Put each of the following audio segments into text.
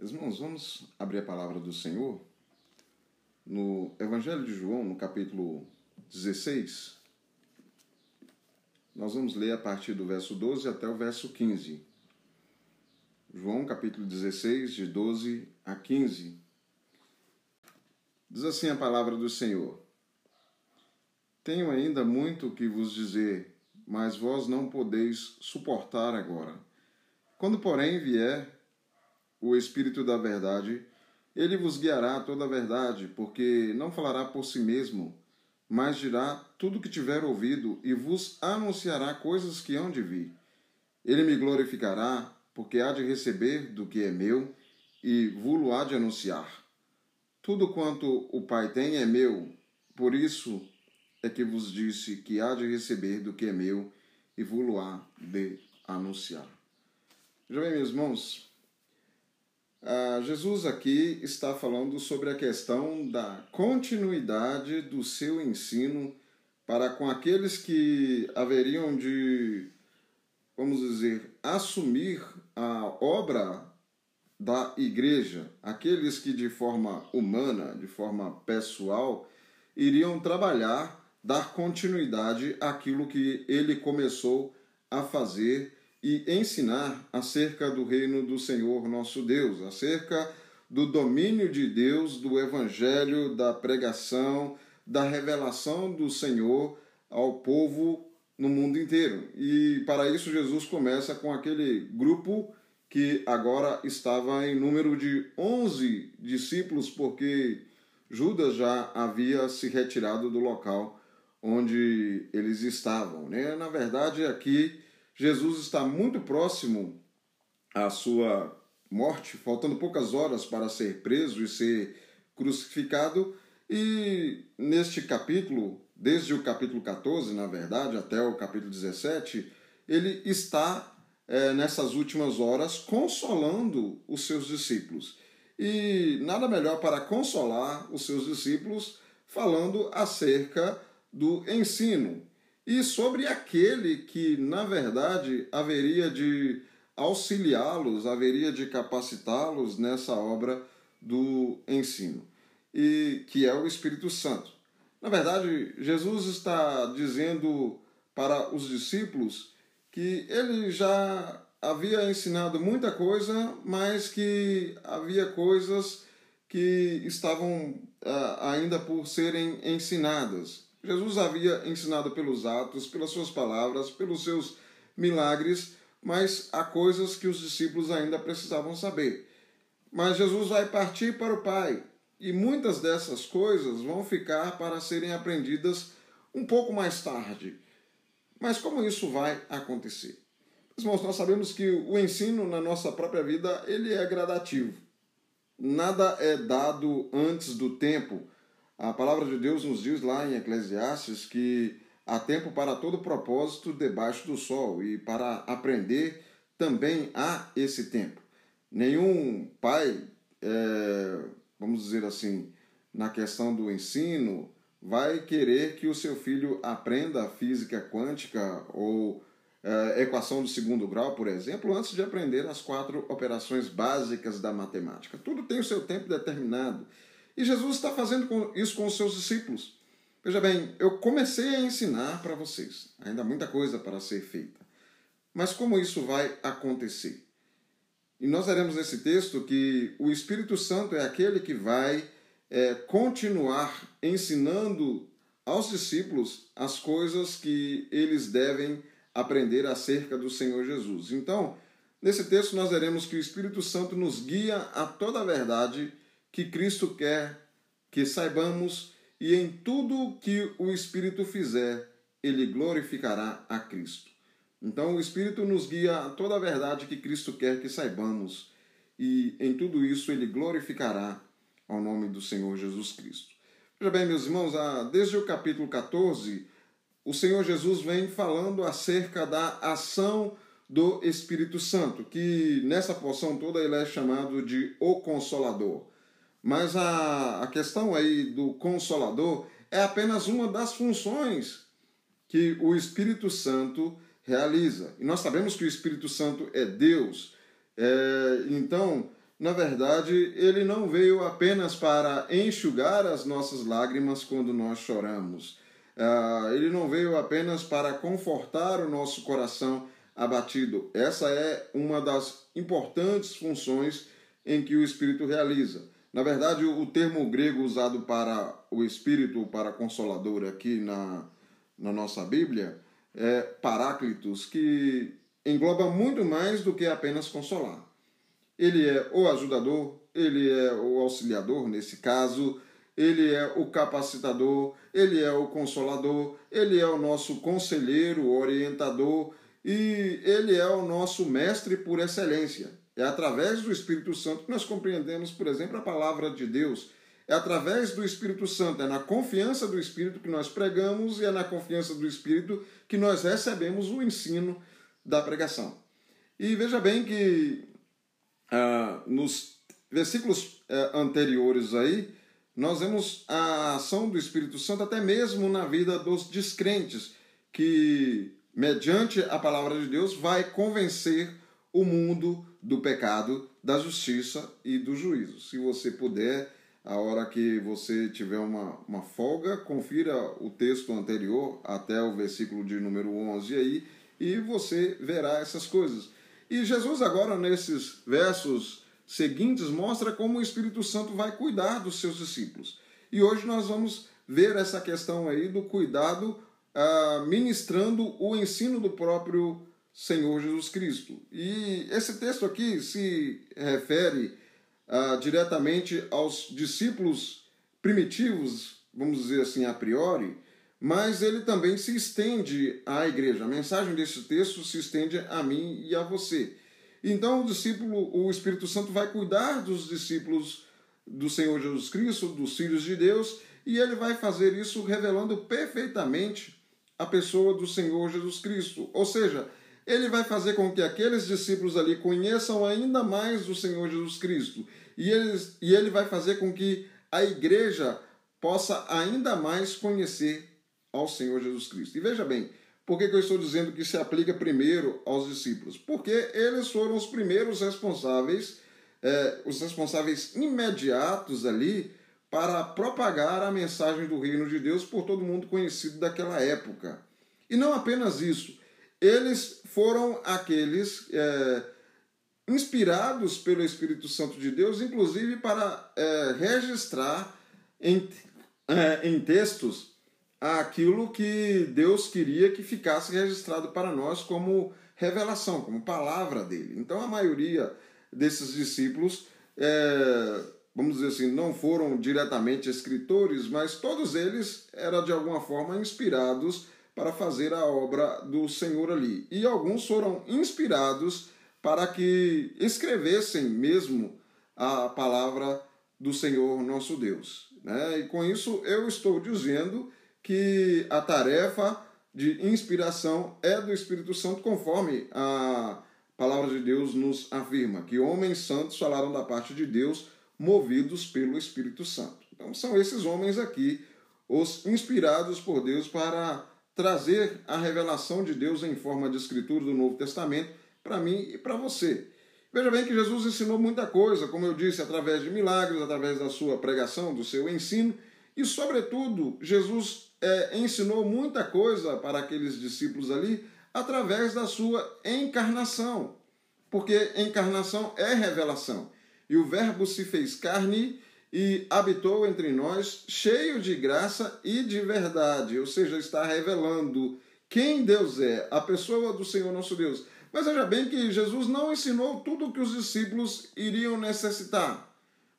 Irmãos, vamos abrir a palavra do Senhor no Evangelho de João, no capítulo 16. Nós vamos ler a partir do verso 12 até o verso 15. João, capítulo 16, de 12 a 15. Diz assim a palavra do Senhor: Tenho ainda muito que vos dizer, mas vós não podeis suportar agora. Quando, porém, vier o Espírito da Verdade, ele vos guiará toda a verdade, porque não falará por si mesmo, mas dirá tudo o que tiver ouvido e vos anunciará coisas que hão de vir. Ele me glorificará, porque há de receber do que é meu e vos há de anunciar. Tudo quanto o Pai tem é meu, por isso é que vos disse que há de receber do que é meu e vos há de anunciar. Já bem, meus irmãos, ah, Jesus aqui está falando sobre a questão da continuidade do seu ensino para com aqueles que haveriam de, vamos dizer, assumir a obra da igreja, aqueles que de forma humana, de forma pessoal, iriam trabalhar, dar continuidade àquilo que ele começou a fazer e ensinar acerca do reino do Senhor nosso Deus, acerca do domínio de Deus, do evangelho, da pregação, da revelação do Senhor ao povo no mundo inteiro. E para isso Jesus começa com aquele grupo que agora estava em número de 11 discípulos, porque Judas já havia se retirado do local onde eles estavam. Né? Na verdade, aqui Jesus está muito próximo à sua morte, faltando poucas horas para ser preso e ser crucificado. E neste capítulo, desde o capítulo 14, na verdade, até o capítulo 17, ele está é, nessas últimas horas consolando os seus discípulos. E nada melhor para consolar os seus discípulos falando acerca do ensino, e sobre aquele que, na verdade, haveria de auxiliá-los, haveria de capacitá-los nessa obra do ensino, e que é o Espírito Santo. Na verdade, Jesus está dizendo para os discípulos que ele já havia ensinado muita coisa, mas que havia coisas que estavam uh, ainda por serem ensinadas. Jesus havia ensinado pelos atos, pelas suas palavras, pelos seus milagres, mas há coisas que os discípulos ainda precisavam saber. Mas Jesus vai partir para o Pai e muitas dessas coisas vão ficar para serem aprendidas um pouco mais tarde. Mas como isso vai acontecer? Irmãos, nós sabemos que o ensino na nossa própria vida ele é gradativo. Nada é dado antes do tempo a palavra de Deus nos diz lá em Eclesiastes que há tempo para todo propósito debaixo do sol e para aprender também há esse tempo. Nenhum pai, é, vamos dizer assim, na questão do ensino, vai querer que o seu filho aprenda física quântica ou é, equação de segundo grau, por exemplo, antes de aprender as quatro operações básicas da matemática. Tudo tem o seu tempo determinado. E Jesus está fazendo isso com os seus discípulos. Veja bem, eu comecei a ensinar para vocês. Ainda muita coisa para ser feita. Mas como isso vai acontecer? E nós veremos nesse texto que o Espírito Santo é aquele que vai é, continuar ensinando aos discípulos as coisas que eles devem aprender acerca do Senhor Jesus. Então, nesse texto nós veremos que o Espírito Santo nos guia a toda a verdade que Cristo quer que saibamos, e em tudo que o Espírito fizer, ele glorificará a Cristo. Então, o Espírito nos guia a toda a verdade que Cristo quer que saibamos, e em tudo isso ele glorificará ao nome do Senhor Jesus Cristo. Veja bem, meus irmãos, desde o capítulo 14, o Senhor Jesus vem falando acerca da ação do Espírito Santo, que nessa porção toda ele é chamado de o Consolador. Mas a, a questão aí do Consolador é apenas uma das funções que o Espírito Santo realiza. E nós sabemos que o Espírito Santo é Deus. É, então, na verdade, ele não veio apenas para enxugar as nossas lágrimas quando nós choramos. Uh, ele não veio apenas para confortar o nosso coração abatido. Essa é uma das importantes funções em que o Espírito realiza. Na verdade, o termo grego usado para o Espírito, para Consolador, aqui na, na nossa Bíblia, é Paráclitos, que engloba muito mais do que apenas consolar. Ele é o ajudador, ele é o auxiliador, nesse caso, ele é o capacitador, ele é o consolador, ele é o nosso conselheiro, orientador e ele é o nosso mestre por excelência. É através do Espírito Santo que nós compreendemos, por exemplo, a palavra de Deus. É através do Espírito Santo, é na confiança do Espírito que nós pregamos e é na confiança do Espírito que nós recebemos o ensino da pregação. E veja bem que ah, nos versículos eh, anteriores aí, nós vemos a ação do Espírito Santo até mesmo na vida dos descrentes, que, mediante a palavra de Deus, vai convencer o mundo do pecado, da justiça e do juízo. Se você puder, a hora que você tiver uma, uma folga, confira o texto anterior até o versículo de número 11 aí e você verá essas coisas. E Jesus, agora, nesses versos seguintes, mostra como o Espírito Santo vai cuidar dos seus discípulos. E hoje nós vamos ver essa questão aí do cuidado ah, ministrando o ensino do próprio Senhor Jesus Cristo. E esse texto aqui se refere ah, diretamente aos discípulos primitivos, vamos dizer assim, a priori, mas ele também se estende à igreja. A mensagem desse texto se estende a mim e a você. Então o discípulo, o Espírito Santo vai cuidar dos discípulos do Senhor Jesus Cristo, dos filhos de Deus, e ele vai fazer isso revelando perfeitamente a pessoa do Senhor Jesus Cristo. Ou seja, ele vai fazer com que aqueles discípulos ali conheçam ainda mais o Senhor Jesus Cristo. E, eles, e ele vai fazer com que a igreja possa ainda mais conhecer ao Senhor Jesus Cristo. E veja bem, por que, que eu estou dizendo que se aplica primeiro aos discípulos? Porque eles foram os primeiros responsáveis, é, os responsáveis imediatos ali para propagar a mensagem do reino de Deus por todo mundo conhecido daquela época. E não apenas isso, eles foram aqueles é, inspirados pelo Espírito Santo de Deus, inclusive para é, registrar em, é, em textos aquilo que Deus queria que ficasse registrado para nós como revelação, como palavra dele. Então a maioria desses discípulos, é, vamos dizer assim, não foram diretamente escritores, mas todos eles eram de alguma forma inspirados para fazer a obra do Senhor ali. E alguns foram inspirados para que escrevessem mesmo a palavra do Senhor nosso Deus. Né? E com isso eu estou dizendo que a tarefa de inspiração é do Espírito Santo, conforme a palavra de Deus nos afirma, que homens santos falaram da parte de Deus, movidos pelo Espírito Santo. Então são esses homens aqui, os inspirados por Deus para trazer a revelação de Deus em forma de escritura do Novo Testamento para mim e para você. Veja bem que Jesus ensinou muita coisa, como eu disse, através de milagres, através da sua pregação, do seu ensino, e, sobretudo, Jesus é, ensinou muita coisa para aqueles discípulos ali através da sua encarnação. Porque encarnação é revelação. E o Verbo se fez carne e habitou entre nós, cheio de graça e de verdade. Ou seja, está revelando quem Deus é, a pessoa do Senhor nosso Deus. Mas veja bem que Jesus não ensinou tudo o que os discípulos iriam necessitar.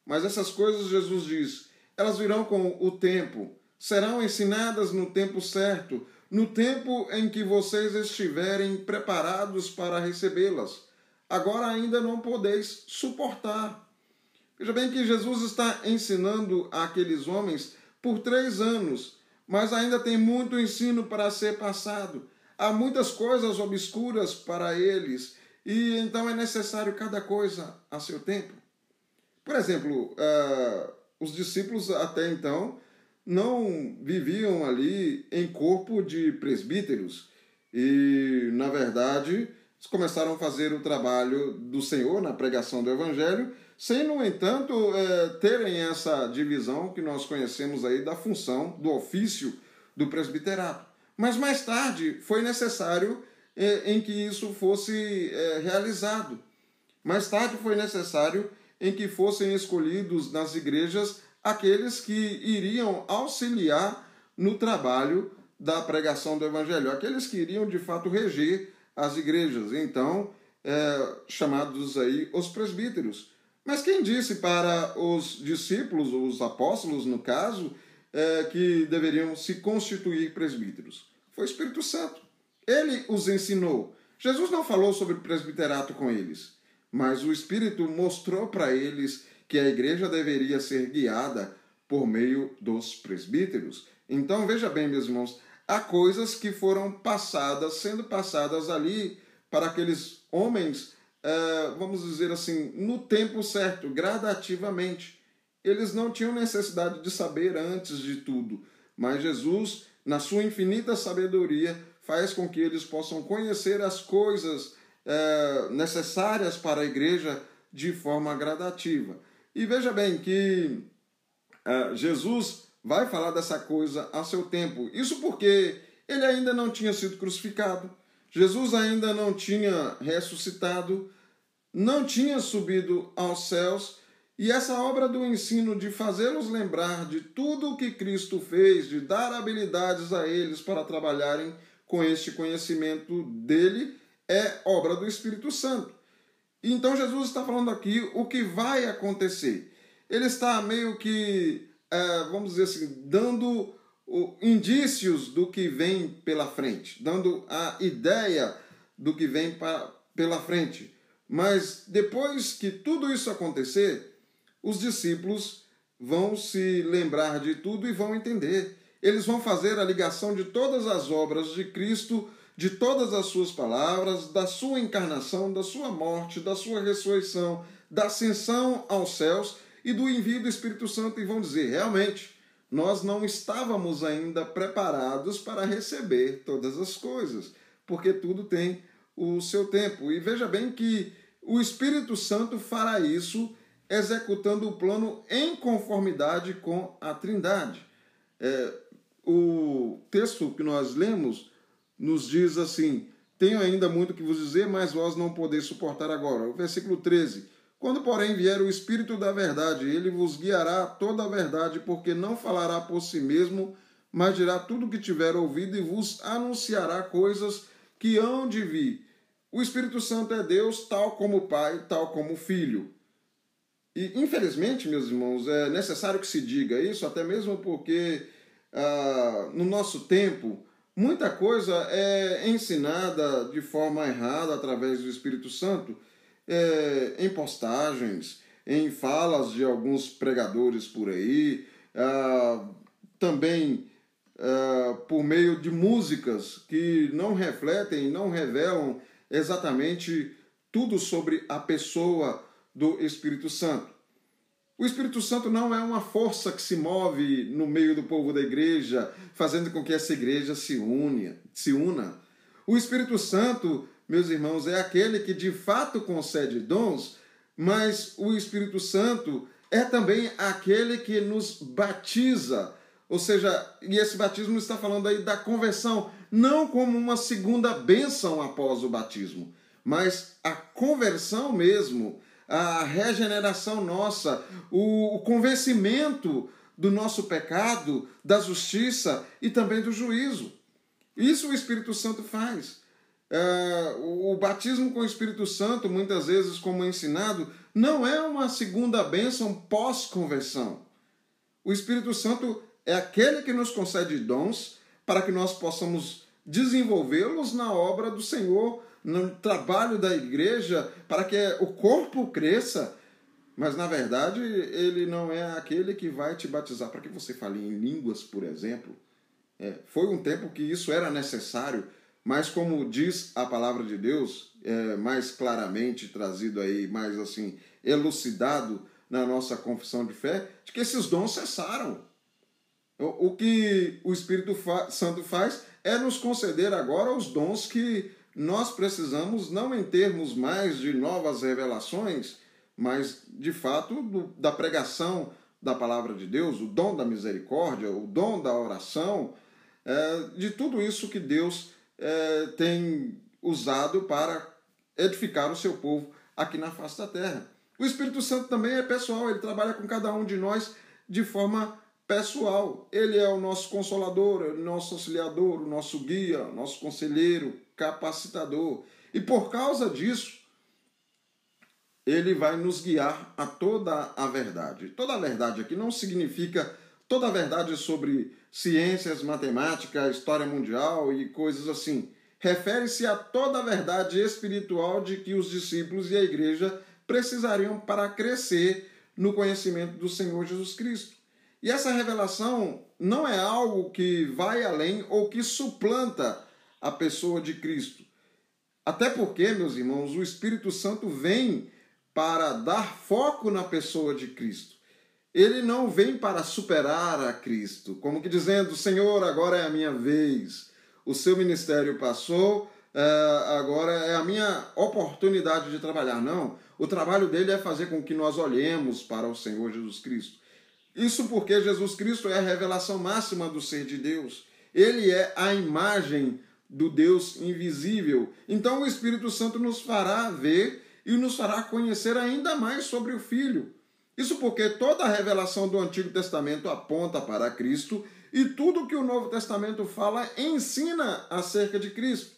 Mas essas coisas, Jesus diz, elas virão com o tempo serão ensinadas no tempo certo, no tempo em que vocês estiverem preparados para recebê-las. Agora ainda não podeis suportar. Veja bem que Jesus está ensinando aqueles homens por três anos, mas ainda tem muito ensino para ser passado. Há muitas coisas obscuras para eles, e então é necessário cada coisa a seu tempo. Por exemplo, uh, os discípulos até então não viviam ali em corpo de presbíteros e, na verdade, começaram a fazer o trabalho do Senhor na pregação do Evangelho, sem, no entanto, é, terem essa divisão que nós conhecemos aí da função, do ofício do presbiterato. Mas mais tarde foi necessário é, em que isso fosse é, realizado. Mais tarde foi necessário em que fossem escolhidos nas igrejas aqueles que iriam auxiliar no trabalho da pregação do evangelho, aqueles que iriam de fato reger as igrejas, então é, chamados aí os presbíteros. Mas quem disse para os discípulos, os apóstolos no caso, é, que deveriam se constituir presbíteros? Foi o Espírito Santo. Ele os ensinou. Jesus não falou sobre presbiterato com eles, mas o Espírito mostrou para eles que a igreja deveria ser guiada por meio dos presbíteros. Então, veja bem, meus irmãos, há coisas que foram passadas, sendo passadas ali para aqueles homens, é, vamos dizer assim, no tempo certo, gradativamente. Eles não tinham necessidade de saber antes de tudo, mas Jesus, na sua infinita sabedoria, faz com que eles possam conhecer as coisas é, necessárias para a igreja de forma gradativa. E veja bem que uh, Jesus vai falar dessa coisa a seu tempo. Isso porque ele ainda não tinha sido crucificado, Jesus ainda não tinha ressuscitado, não tinha subido aos céus, e essa obra do ensino de fazê-los lembrar de tudo o que Cristo fez, de dar habilidades a eles para trabalharem com este conhecimento dele, é obra do Espírito Santo. Então Jesus está falando aqui o que vai acontecer. Ele está meio que, é, vamos dizer assim, dando indícios do que vem pela frente, dando a ideia do que vem pela frente. Mas depois que tudo isso acontecer, os discípulos vão se lembrar de tudo e vão entender. Eles vão fazer a ligação de todas as obras de Cristo de todas as suas palavras, da sua encarnação, da sua morte, da sua ressurreição, da ascensão aos céus e do envio do Espírito Santo e vão dizer: realmente, nós não estávamos ainda preparados para receber todas as coisas, porque tudo tem o seu tempo. E veja bem que o Espírito Santo fará isso executando o plano em conformidade com a Trindade. É, o texto que nós lemos nos diz assim: Tenho ainda muito que vos dizer, mas vós não podeis suportar agora. O versículo 13. Quando, porém, vier o Espírito da verdade, ele vos guiará toda a verdade, porque não falará por si mesmo, mas dirá tudo o que tiver ouvido e vos anunciará coisas que hão de vir. O Espírito Santo é Deus, tal como o Pai, tal como o Filho. E, infelizmente, meus irmãos, é necessário que se diga isso, até mesmo porque ah, no nosso tempo Muita coisa é ensinada de forma errada através do Espírito Santo é, em postagens, em falas de alguns pregadores por aí, ah, também ah, por meio de músicas que não refletem, não revelam exatamente tudo sobre a pessoa do Espírito Santo. O Espírito Santo não é uma força que se move no meio do povo da igreja, fazendo com que essa igreja se, une, se una. O Espírito Santo, meus irmãos, é aquele que de fato concede dons, mas o Espírito Santo é também aquele que nos batiza. Ou seja, e esse batismo está falando aí da conversão, não como uma segunda bênção após o batismo, mas a conversão mesmo a regeneração nossa, o convencimento do nosso pecado, da justiça e também do juízo. Isso o Espírito Santo faz. É, o batismo com o Espírito Santo, muitas vezes, como ensinado, não é uma segunda bênção pós-conversão. O Espírito Santo é aquele que nos concede dons para que nós possamos desenvolvê-los na obra do Senhor no trabalho da igreja para que o corpo cresça, mas na verdade ele não é aquele que vai te batizar para que você fale em línguas, por exemplo. É, foi um tempo que isso era necessário, mas como diz a palavra de Deus, é, mais claramente trazido aí, mais assim, elucidado na nossa confissão de fé, de que esses dons cessaram. O, que o Espírito Santo faz é nos conceder agora os dons que nós precisamos, não em termos mais de novas revelações, mas de fato do, da pregação da palavra de Deus, o dom da misericórdia, o dom da oração, é, de tudo isso que Deus é, tem usado para edificar o seu povo aqui na face da terra. O Espírito Santo também é pessoal, ele trabalha com cada um de nós de forma pessoal. Ele é o nosso consolador, é o nosso auxiliador, o nosso guia, o nosso conselheiro, capacitador. E por causa disso, ele vai nos guiar a toda a verdade. Toda a verdade aqui não significa toda a verdade sobre ciências, matemática, história mundial e coisas assim. Refere-se a toda a verdade espiritual de que os discípulos e a igreja precisariam para crescer no conhecimento do Senhor Jesus Cristo. E essa revelação não é algo que vai além ou que suplanta a pessoa de Cristo. Até porque, meus irmãos, o Espírito Santo vem para dar foco na pessoa de Cristo. Ele não vem para superar a Cristo, como que dizendo: Senhor, agora é a minha vez, o seu ministério passou, é, agora é a minha oportunidade de trabalhar. Não, o trabalho dele é fazer com que nós olhemos para o Senhor Jesus Cristo. Isso porque Jesus Cristo é a revelação máxima do ser de Deus. Ele é a imagem do Deus invisível. Então o Espírito Santo nos fará ver e nos fará conhecer ainda mais sobre o Filho. Isso porque toda a revelação do Antigo Testamento aponta para Cristo e tudo que o Novo Testamento fala ensina acerca de Cristo.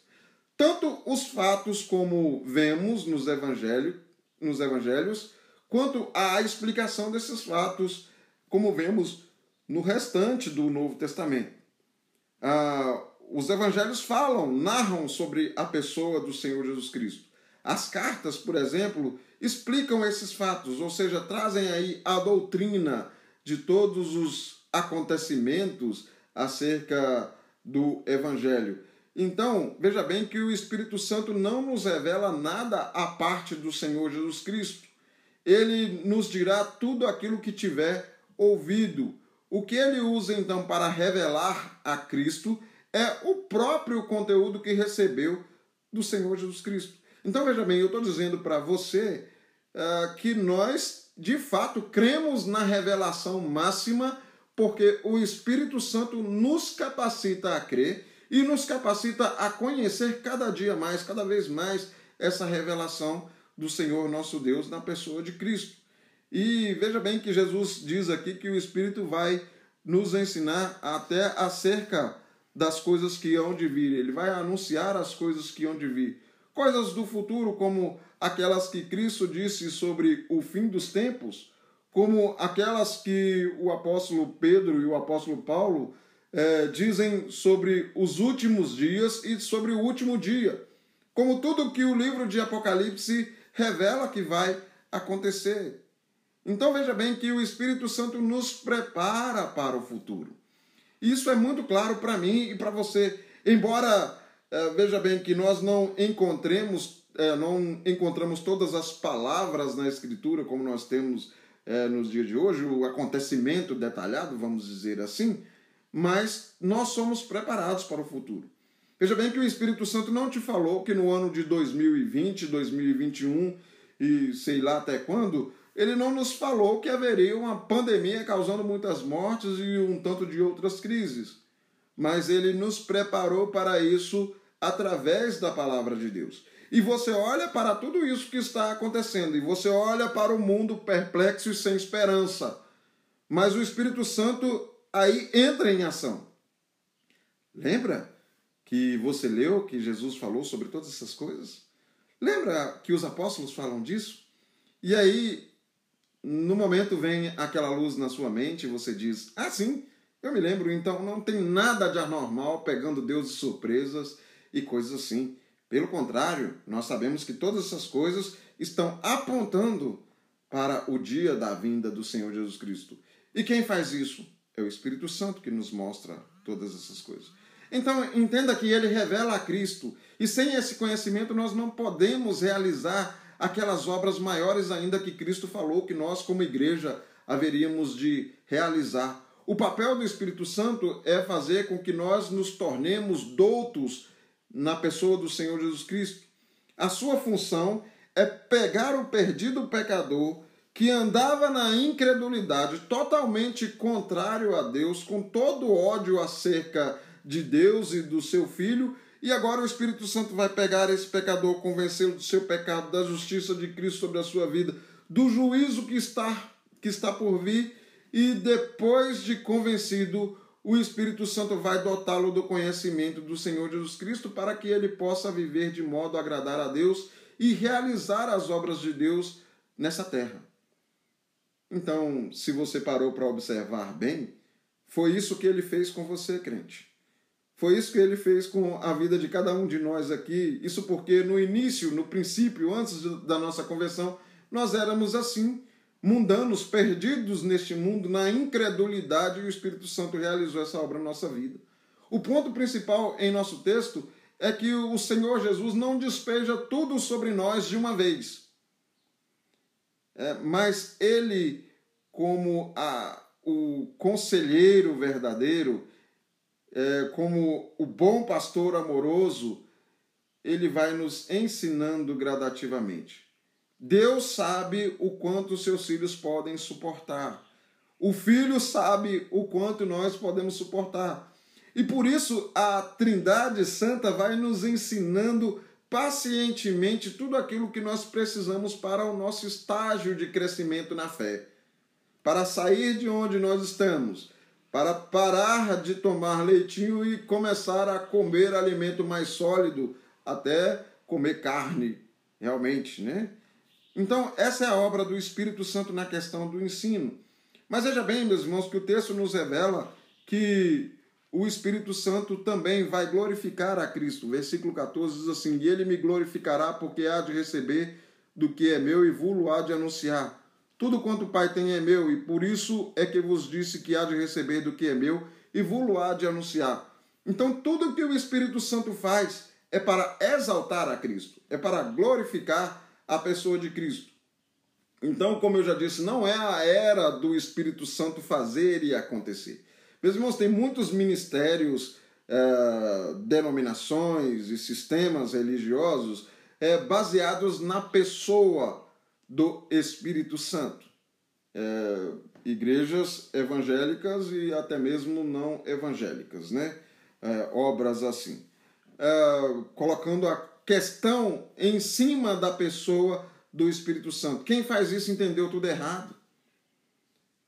Tanto os fatos como vemos nos evangelhos, nos evangelhos quanto a explicação desses fatos, como vemos no restante do Novo Testamento. Ah, os evangelhos falam, narram sobre a pessoa do Senhor Jesus Cristo. As cartas, por exemplo, explicam esses fatos, ou seja, trazem aí a doutrina de todos os acontecimentos acerca do Evangelho. Então, veja bem que o Espírito Santo não nos revela nada à parte do Senhor Jesus Cristo. Ele nos dirá tudo aquilo que tiver ouvido. O que ele usa então para revelar a Cristo é o próprio conteúdo que recebeu do Senhor Jesus Cristo. Então veja bem, eu estou dizendo para você uh, que nós de fato cremos na revelação máxima, porque o Espírito Santo nos capacita a crer e nos capacita a conhecer cada dia mais, cada vez mais, essa revelação do Senhor nosso Deus na pessoa de Cristo. E veja bem que Jesus diz aqui que o Espírito vai nos ensinar até acerca das coisas que hão de vir. Ele vai anunciar as coisas que hão de vir coisas do futuro, como aquelas que Cristo disse sobre o fim dos tempos, como aquelas que o apóstolo Pedro e o apóstolo Paulo é, dizem sobre os últimos dias e sobre o último dia, como tudo que o livro de Apocalipse revela que vai acontecer. Então veja bem que o Espírito Santo nos prepara para o futuro. Isso é muito claro para mim e para você. Embora veja bem que nós não encontremos, é, não encontramos todas as palavras na Escritura como nós temos é, nos dias de hoje, o acontecimento detalhado, vamos dizer assim, mas nós somos preparados para o futuro. Veja bem que o Espírito Santo não te falou que no ano de 2020, 2021 e sei lá até quando, ele não nos falou que haveria uma pandemia causando muitas mortes e um tanto de outras crises. Mas ele nos preparou para isso através da palavra de Deus. E você olha para tudo isso que está acontecendo, e você olha para o mundo perplexo e sem esperança. Mas o Espírito Santo aí entra em ação. Lembra que você leu que Jesus falou sobre todas essas coisas? Lembra que os apóstolos falam disso? E aí, no momento vem aquela luz na sua mente e você diz: Ah, sim, eu me lembro, então não tem nada de anormal pegando Deus de surpresas e coisas assim. Pelo contrário, nós sabemos que todas essas coisas estão apontando para o dia da vinda do Senhor Jesus Cristo. E quem faz isso? É o Espírito Santo que nos mostra todas essas coisas. Então, entenda que ele revela a Cristo, e sem esse conhecimento nós não podemos realizar aquelas obras maiores ainda que Cristo falou que nós, como igreja, haveríamos de realizar. O papel do Espírito Santo é fazer com que nós nos tornemos doutos na pessoa do Senhor Jesus Cristo. A sua função é pegar o perdido pecador que andava na incredulidade, totalmente contrário a Deus, com todo ódio acerca de Deus e do seu filho, e agora o Espírito Santo vai pegar esse pecador, convencê-lo do seu pecado, da justiça de Cristo sobre a sua vida, do juízo que está, que está por vir, e depois de convencido, o Espírito Santo vai dotá-lo do conhecimento do Senhor Jesus Cristo para que ele possa viver de modo a agradar a Deus e realizar as obras de Deus nessa terra. Então, se você parou para observar bem, foi isso que ele fez com você, crente. Foi isso que ele fez com a vida de cada um de nós aqui. Isso porque no início, no princípio, antes da nossa conversão, nós éramos assim, mundanos, perdidos neste mundo, na incredulidade, e o Espírito Santo realizou essa obra na nossa vida. O ponto principal em nosso texto é que o Senhor Jesus não despeja tudo sobre nós de uma vez. É, mas ele, como a, o conselheiro verdadeiro, é, como o bom pastor amoroso, ele vai nos ensinando gradativamente. Deus sabe o quanto seus filhos podem suportar. O filho sabe o quanto nós podemos suportar. E por isso a Trindade Santa vai nos ensinando pacientemente tudo aquilo que nós precisamos para o nosso estágio de crescimento na fé. Para sair de onde nós estamos para parar de tomar leitinho e começar a comer alimento mais sólido, até comer carne, realmente, né? Então, essa é a obra do Espírito Santo na questão do ensino. Mas veja bem, meus irmãos, que o texto nos revela que o Espírito Santo também vai glorificar a Cristo. Versículo 14 diz assim: E ele me glorificará, porque há de receber do que é meu e vulo há de anunciar. Tudo quanto o Pai tem é meu, e por isso é que vos disse que há de receber do que é meu, e vou há de anunciar. Então, tudo que o Espírito Santo faz é para exaltar a Cristo, é para glorificar a pessoa de Cristo. Então, como eu já disse, não é a era do Espírito Santo fazer e acontecer. Meus irmãos, tem muitos ministérios, eh, denominações e sistemas religiosos eh, baseados na pessoa do Espírito Santo. É, igrejas evangélicas e até mesmo não evangélicas, né? Obras assim. Colocando a questão em cima da pessoa do Espírito Santo. Quem faz isso entendeu tudo errado.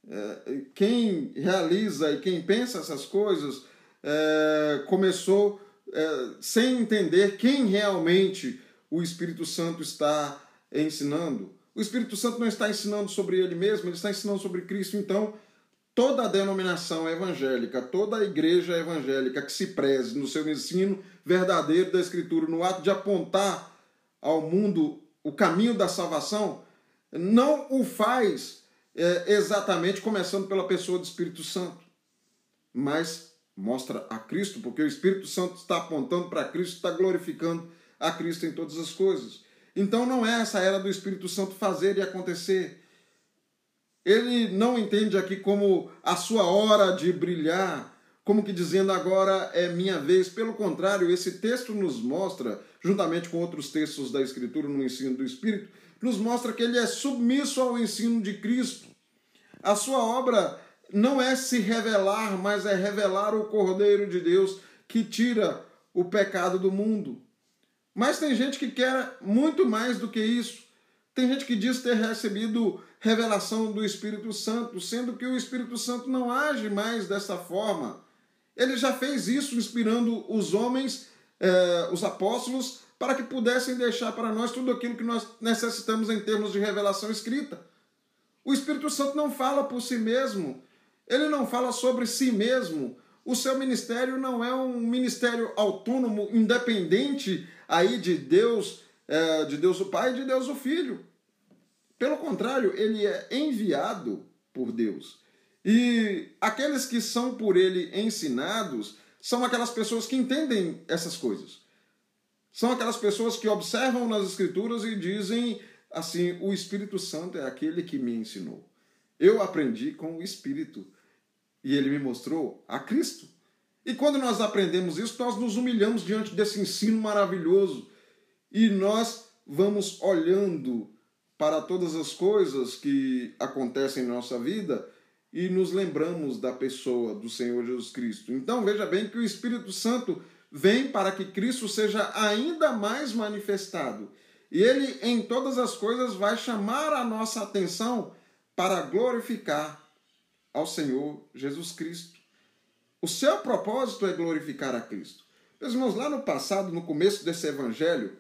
É, quem realiza e quem pensa essas coisas é, começou é, sem entender quem realmente o Espírito Santo está ensinando o Espírito Santo não está ensinando sobre ele mesmo, ele está ensinando sobre Cristo. Então, toda a denominação evangélica, toda a igreja evangélica que se preze no seu ensino verdadeiro da Escritura, no ato de apontar ao mundo o caminho da salvação, não o faz é, exatamente começando pela pessoa do Espírito Santo, mas mostra a Cristo, porque o Espírito Santo está apontando para Cristo, está glorificando a Cristo em todas as coisas. Então não é essa era do Espírito Santo fazer e acontecer. Ele não entende aqui como a sua hora de brilhar, como que dizendo agora é minha vez. Pelo contrário, esse texto nos mostra, juntamente com outros textos da Escritura no ensino do Espírito, nos mostra que ele é submisso ao ensino de Cristo. A sua obra não é se revelar, mas é revelar o Cordeiro de Deus que tira o pecado do mundo. Mas tem gente que quer muito mais do que isso. Tem gente que diz ter recebido revelação do Espírito Santo, sendo que o Espírito Santo não age mais dessa forma. Ele já fez isso inspirando os homens, eh, os apóstolos, para que pudessem deixar para nós tudo aquilo que nós necessitamos em termos de revelação escrita. O Espírito Santo não fala por si mesmo, ele não fala sobre si mesmo. O seu ministério não é um ministério autônomo, independente aí de Deus, é, de Deus o Pai e de Deus o Filho. Pelo contrário, ele é enviado por Deus. E aqueles que são por ele ensinados são aquelas pessoas que entendem essas coisas. São aquelas pessoas que observam nas Escrituras e dizem assim: o Espírito Santo é aquele que me ensinou. Eu aprendi com o Espírito e ele me mostrou a Cristo. E quando nós aprendemos isso, nós nos humilhamos diante desse ensino maravilhoso e nós vamos olhando para todas as coisas que acontecem em nossa vida e nos lembramos da pessoa do Senhor Jesus Cristo. Então veja bem que o Espírito Santo vem para que Cristo seja ainda mais manifestado. E ele, em todas as coisas, vai chamar a nossa atenção para glorificar ao Senhor Jesus Cristo. O seu propósito é glorificar a Cristo. Meus irmãos, lá no passado, no começo desse evangelho,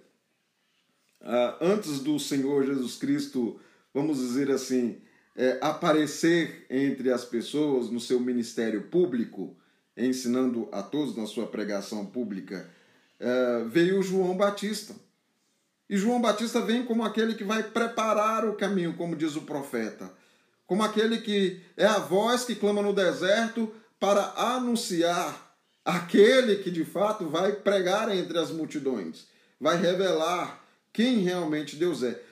antes do Senhor Jesus Cristo, vamos dizer assim, é, aparecer entre as pessoas no seu ministério público, ensinando a todos na sua pregação pública, é, veio João Batista. E João Batista vem como aquele que vai preparar o caminho, como diz o profeta, como aquele que é a voz que clama no deserto para anunciar aquele que de fato vai pregar entre as multidões, vai revelar quem realmente Deus é.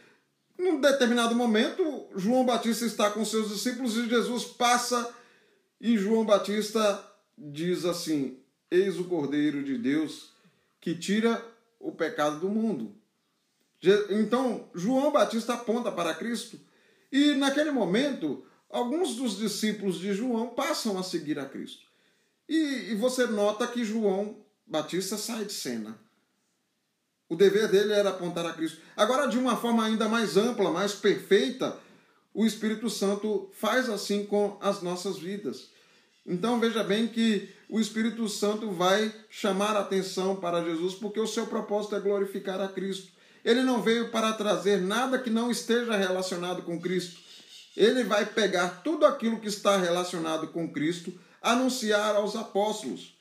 Num determinado momento, João Batista está com seus discípulos e Jesus passa e João Batista diz assim: Eis o Cordeiro de Deus que tira o pecado do mundo. Então, João Batista aponta para Cristo e naquele momento, alguns dos discípulos de João passam a seguir a Cristo. E, e você nota que João Batista sai de cena. O dever dele era apontar a Cristo. Agora, de uma forma ainda mais ampla, mais perfeita, o Espírito Santo faz assim com as nossas vidas. Então veja bem que o Espírito Santo vai chamar a atenção para Jesus, porque o seu propósito é glorificar a Cristo. Ele não veio para trazer nada que não esteja relacionado com Cristo. Ele vai pegar tudo aquilo que está relacionado com Cristo, anunciar aos apóstolos.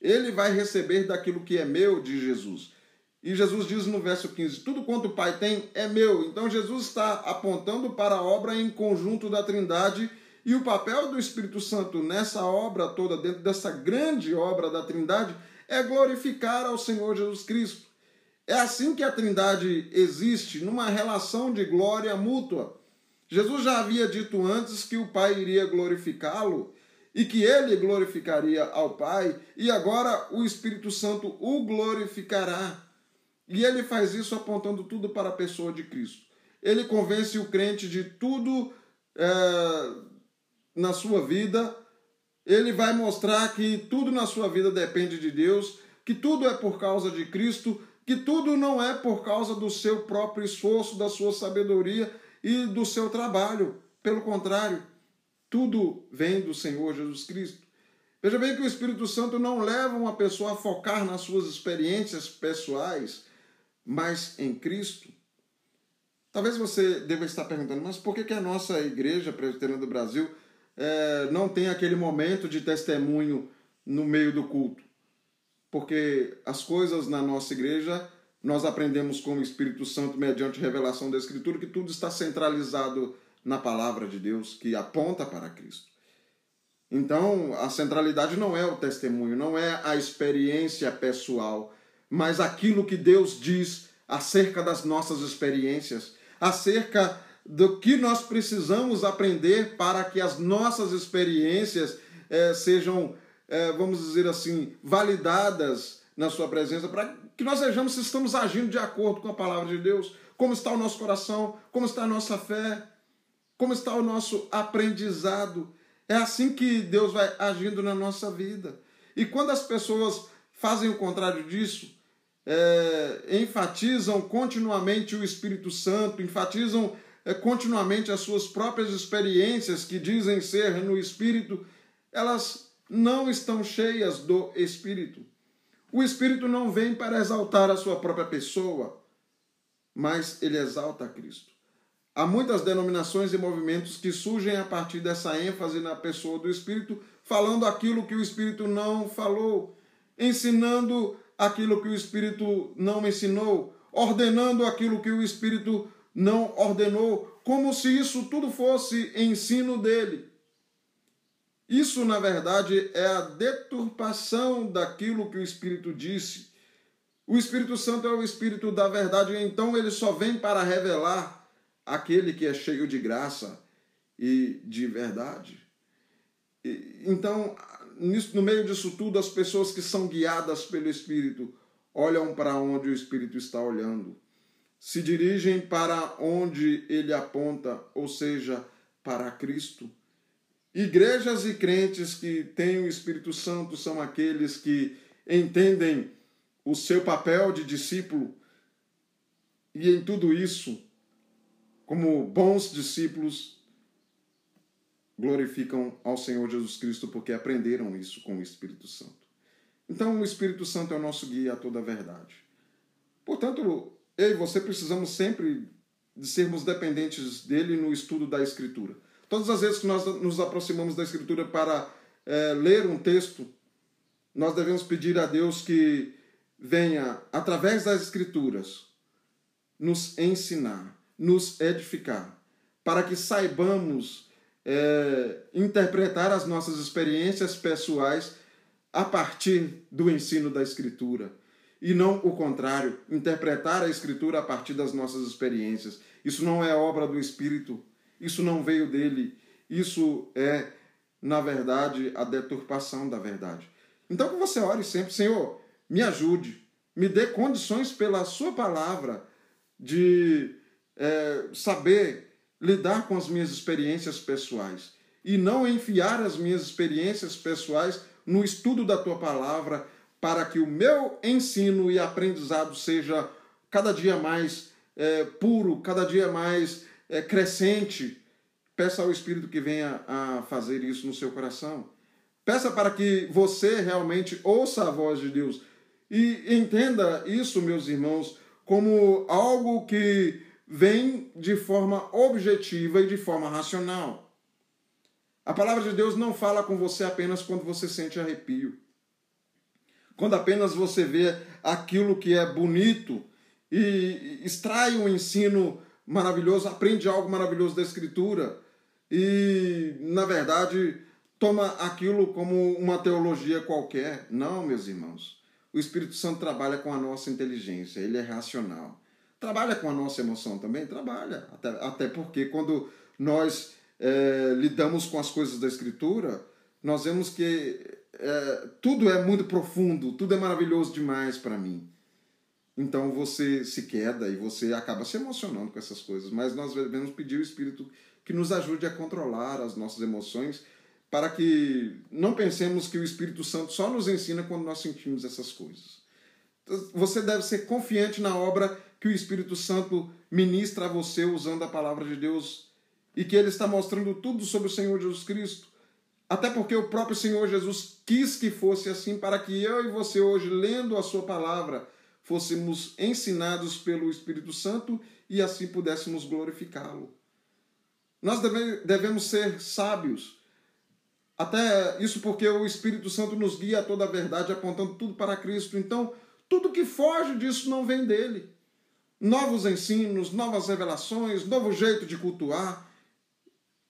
Ele vai receber daquilo que é meu de Jesus. E Jesus diz no verso 15: Tudo quanto o Pai tem é meu. Então Jesus está apontando para a obra em conjunto da Trindade e o papel do Espírito Santo nessa obra toda, dentro dessa grande obra da Trindade, é glorificar ao Senhor Jesus Cristo. É assim que a Trindade existe, numa relação de glória mútua. Jesus já havia dito antes que o Pai iria glorificá-lo e que ele glorificaria ao Pai, e agora o Espírito Santo o glorificará. E ele faz isso apontando tudo para a pessoa de Cristo. Ele convence o crente de tudo é, na sua vida. Ele vai mostrar que tudo na sua vida depende de Deus, que tudo é por causa de Cristo, que tudo não é por causa do seu próprio esforço, da sua sabedoria e do seu trabalho. Pelo contrário, tudo vem do Senhor Jesus Cristo. Veja bem que o Espírito Santo não leva uma pessoa a focar nas suas experiências pessoais, mas em Cristo. Talvez você deva estar perguntando, mas por que, que a nossa igreja presbiteriana do Brasil é, não tem aquele momento de testemunho no meio do culto? Porque as coisas na nossa igreja, nós aprendemos com o Espírito Santo, mediante revelação da Escritura, que tudo está centralizado na palavra de Deus, que aponta para Cristo. Então, a centralidade não é o testemunho, não é a experiência pessoal, mas aquilo que Deus diz acerca das nossas experiências, acerca do que nós precisamos aprender para que as nossas experiências eh, sejam, eh, vamos dizer assim, validadas na Sua presença, para que nós vejamos se estamos agindo de acordo com a palavra de Deus, como está o nosso coração, como está a nossa fé, como está o nosso aprendizado. É assim que Deus vai agindo na nossa vida. E quando as pessoas fazem o contrário disso, é, enfatizam continuamente o Espírito Santo, enfatizam é, continuamente as suas próprias experiências que dizem ser no Espírito, elas não estão cheias do Espírito. O Espírito não vem para exaltar a sua própria pessoa, mas ele exalta Cristo. Há muitas denominações e movimentos que surgem a partir dessa ênfase na pessoa do Espírito, falando aquilo que o Espírito não falou, ensinando aquilo que o Espírito não ensinou, ordenando aquilo que o Espírito não ordenou, como se isso tudo fosse ensino dele. Isso, na verdade, é a deturpação daquilo que o Espírito disse. O Espírito Santo é o Espírito da verdade, então ele só vem para revelar aquele que é cheio de graça e de verdade. Então, no meio disso tudo, as pessoas que são guiadas pelo Espírito olham para onde o Espírito está olhando, se dirigem para onde ele aponta, ou seja, para Cristo. Igrejas e crentes que têm o Espírito Santo são aqueles que entendem o seu papel de discípulo e em tudo isso, como bons discípulos, glorificam ao Senhor Jesus Cristo porque aprenderam isso com o Espírito Santo. Então, o Espírito Santo é o nosso guia a toda a verdade. Portanto, eu e você precisamos sempre de sermos dependentes dele no estudo da Escritura. Todas as vezes que nós nos aproximamos da Escritura para é, ler um texto, nós devemos pedir a Deus que venha, através das Escrituras, nos ensinar, nos edificar, para que saibamos é, interpretar as nossas experiências pessoais a partir do ensino da Escritura. E não o contrário, interpretar a Escritura a partir das nossas experiências. Isso não é obra do Espírito, isso não veio dele. Isso é, na verdade, a deturpação da verdade. Então que você ore sempre, Senhor, me ajude, me dê condições pela sua palavra de é, saber lidar com as minhas experiências pessoais e não enfiar as minhas experiências pessoais no estudo da tua palavra para que o meu ensino e aprendizado seja cada dia mais é, puro, cada dia mais é, crescente. Peça ao Espírito que venha a fazer isso no seu coração. Peça para que você realmente ouça a voz de Deus e entenda isso, meus irmãos, como algo que vem de forma objetiva e de forma racional. A palavra de Deus não fala com você apenas quando você sente arrepio. Quando apenas você vê aquilo que é bonito e extrai um ensino maravilhoso, aprende algo maravilhoso da Escritura e, na verdade, toma aquilo como uma teologia qualquer. Não, meus irmãos. O Espírito Santo trabalha com a nossa inteligência, ele é racional. Trabalha com a nossa emoção também? Trabalha. Até, até porque quando nós é, lidamos com as coisas da Escritura, nós vemos que é, tudo é muito profundo, tudo é maravilhoso demais para mim. Então você se queda e você acaba se emocionando com essas coisas. Mas nós devemos pedir ao Espírito que nos ajude a controlar as nossas emoções para que não pensemos que o Espírito Santo só nos ensina quando nós sentimos essas coisas. Você deve ser confiante na obra que o Espírito Santo ministra a você usando a palavra de Deus e que ele está mostrando tudo sobre o Senhor Jesus Cristo. Até porque o próprio Senhor Jesus quis que fosse assim para que eu e você hoje, lendo a sua palavra, fôssemos ensinados pelo Espírito Santo e assim pudéssemos glorificá-lo. Nós deve, devemos ser sábios. Até isso porque o Espírito Santo nos guia a toda a verdade, apontando tudo para Cristo. Então, tudo que foge disso não vem dele. Novos ensinos, novas revelações, novo jeito de cultuar,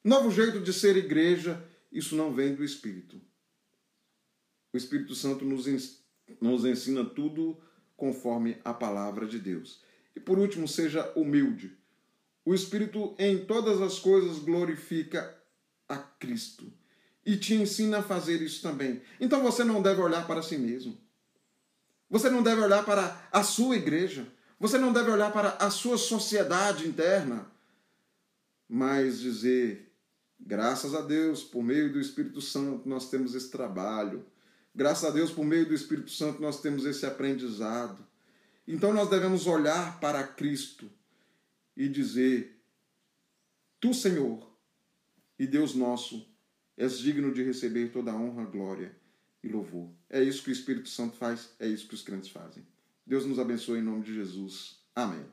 novo jeito de ser igreja, isso não vem do Espírito. O Espírito Santo nos, nos ensina tudo conforme a palavra de Deus. E por último, seja humilde. O Espírito em todas as coisas glorifica a Cristo e te ensina a fazer isso também. Então você não deve olhar para si mesmo. Você não deve olhar para a sua igreja. Você não deve olhar para a sua sociedade interna. Mas dizer: graças a Deus, por meio do Espírito Santo, nós temos esse trabalho. Graças a Deus, por meio do Espírito Santo, nós temos esse aprendizado. Então nós devemos olhar para Cristo e dizer: Tu, Senhor, e Deus nosso, és digno de receber toda a honra, glória e louvor. É isso que o Espírito Santo faz, é isso que os crentes fazem. Deus nos abençoe em nome de Jesus. Amém.